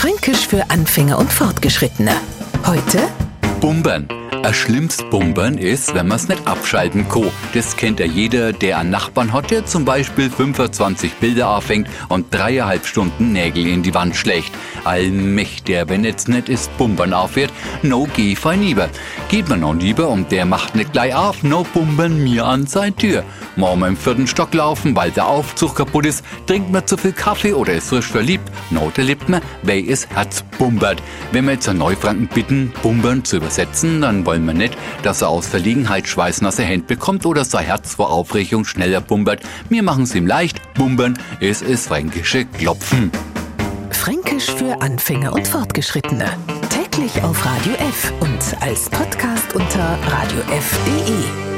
Fränkisch für Anfänger und Fortgeschrittene. Heute Bumbern. Ein schlimmst Bumbern ist, wenn man's nicht abschalten kann. Das kennt ja jeder, der einen Nachbarn hat, der zum Beispiel 25 Bilder aufhängt und dreieinhalb Stunden Nägel in die Wand schlägt. Allmächtiger, wenn jetzt nicht ist Bumbern aufhört, no geh fein lieber. Geht man noch lieber und der macht nicht gleich auf, no bumbern mir an seine Tür. Morgen im vierten Stock laufen, weil der Aufzug kaputt ist, trinkt man zu viel Kaffee oder ist frisch verliebt, no, da lebt man, wer ist Herz bumbert. Wenn wir jetzt einen Neufranken bitten, bumbern zu übersetzen, dann wollen wir nicht, dass er aus Verlegenheit schweißnasse Hände bekommt oder sein Herz vor Aufregung schneller bumbert. Wir machen es ihm leicht, bumbern, es ist fränkische Klopfen. Fränkisch für Anfänger und Fortgeschrittene. Täglich auf Radio F und als Podcast unter radiof.de.